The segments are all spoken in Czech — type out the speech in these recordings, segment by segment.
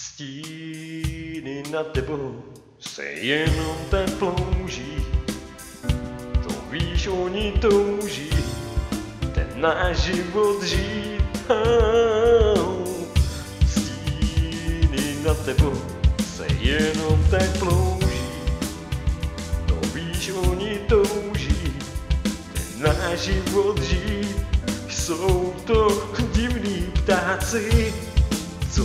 Stíny nad tebou se jenom tak plouží, to víš, oni touží, ten náš život žít. Stíny nad tebou se jenom tak plouží, to víš, oni touží, ten náš život žít. Jsou to divní ptáci, co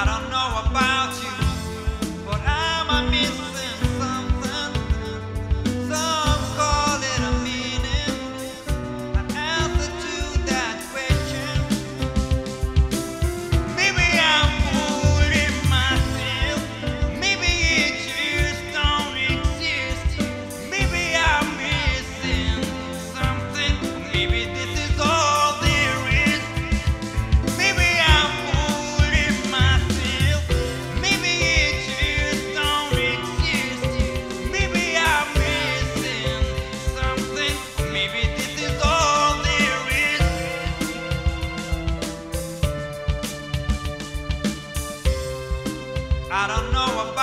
I don't know. I don't know about